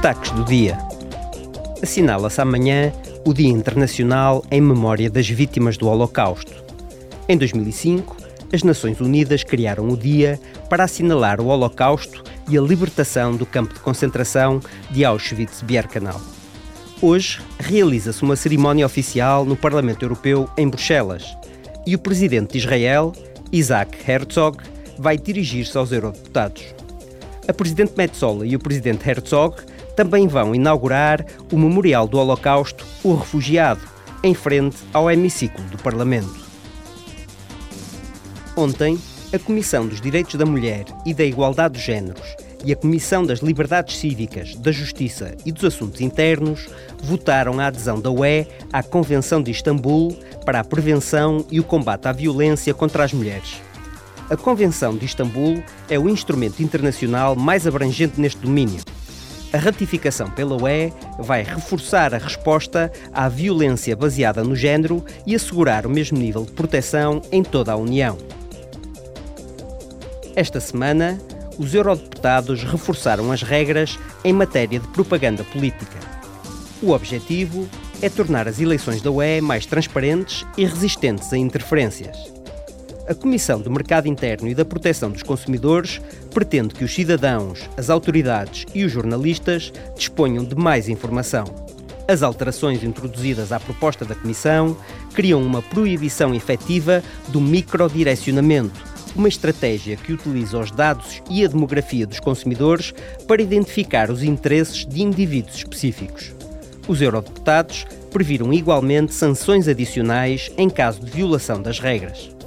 Destaques do dia. Assinala-se amanhã o Dia Internacional em Memória das Vítimas do Holocausto. Em 2005, as Nações Unidas criaram o dia para assinalar o Holocausto e a libertação do campo de concentração de Auschwitz-Birkenau. Hoje realiza-se uma cerimónia oficial no Parlamento Europeu em Bruxelas e o presidente de Israel, Isaac Herzog, vai dirigir-se aos eurodeputados. A presidente Metsola e o presidente Herzog também vão inaugurar o Memorial do Holocausto, o Refugiado, em frente ao hemiciclo do Parlamento. Ontem, a Comissão dos Direitos da Mulher e da Igualdade dos Gêneros e a Comissão das Liberdades Cívicas, da Justiça e dos Assuntos Internos votaram a adesão da UE à Convenção de Istambul para a prevenção e o combate à violência contra as mulheres. A Convenção de Istambul é o instrumento internacional mais abrangente neste domínio. A ratificação pela UE vai reforçar a resposta à violência baseada no género e assegurar o mesmo nível de proteção em toda a União. Esta semana, os eurodeputados reforçaram as regras em matéria de propaganda política. O objetivo é tornar as eleições da UE mais transparentes e resistentes a interferências. A Comissão do Mercado Interno e da Proteção dos Consumidores pretende que os cidadãos, as autoridades e os jornalistas disponham de mais informação. As alterações introduzidas à proposta da Comissão criam uma proibição efetiva do microdirecionamento, uma estratégia que utiliza os dados e a demografia dos consumidores para identificar os interesses de indivíduos específicos. Os eurodeputados previram igualmente sanções adicionais em caso de violação das regras.